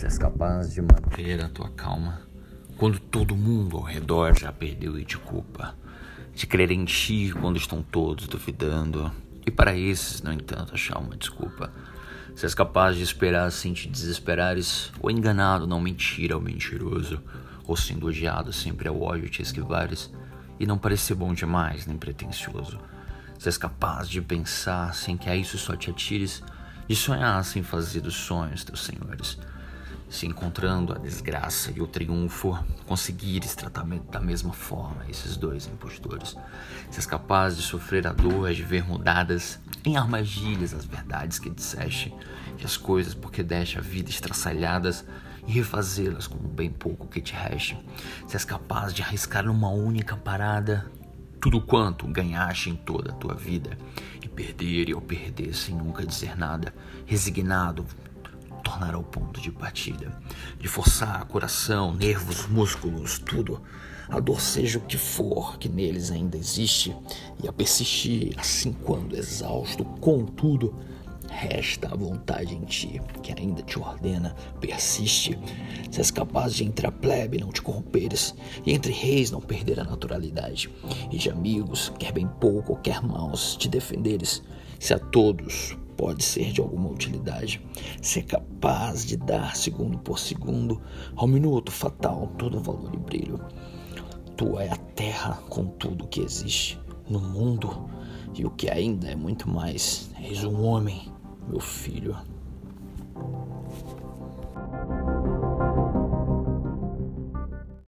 Se és capaz de manter a tua calma quando todo mundo ao redor já perdeu e te culpa, de crer em ti quando estão todos duvidando, e para esses, no entanto, achar uma desculpa. Se és capaz de esperar sem te desesperares, ou enganado, não mentir ao mentiroso, ou sendo odiado sempre ao ódio te esquivares, e não parecer bom demais nem pretensioso. Se és capaz de pensar sem que a isso só te atires, de sonhar sem fazer dos sonhos teus senhores, se encontrando a desgraça e o triunfo, conseguires tratamento da mesma forma esses dois impostores. Se és capaz de sofrer a dor de ver mudadas em armadilhas as verdades que disseste, e as coisas porque deste a vida estraçalhadas e refazê-las com bem pouco que te reste. És capaz de arriscar numa única parada tudo quanto ganhaste em toda a tua vida e perder e ao perder sem nunca dizer nada, resignado, tornar ao ponto de partida, de forçar coração, nervos, músculos, tudo. A dor seja o que for que neles ainda existe, e a persistir assim quando exausto, contudo, resta a vontade em ti, que ainda te ordena, persiste. Se és capaz de entre a plebe não te corromperes, e entre reis não perder a naturalidade, e de amigos, quer bem pouco, quer maus, te defenderes, se a todos pode ser de alguma utilidade. Ser capaz de dar segundo por segundo ao minuto fatal todo valor e brilho. Tua é a terra com tudo que existe no mundo e o que ainda é muito mais. És um homem, meu filho.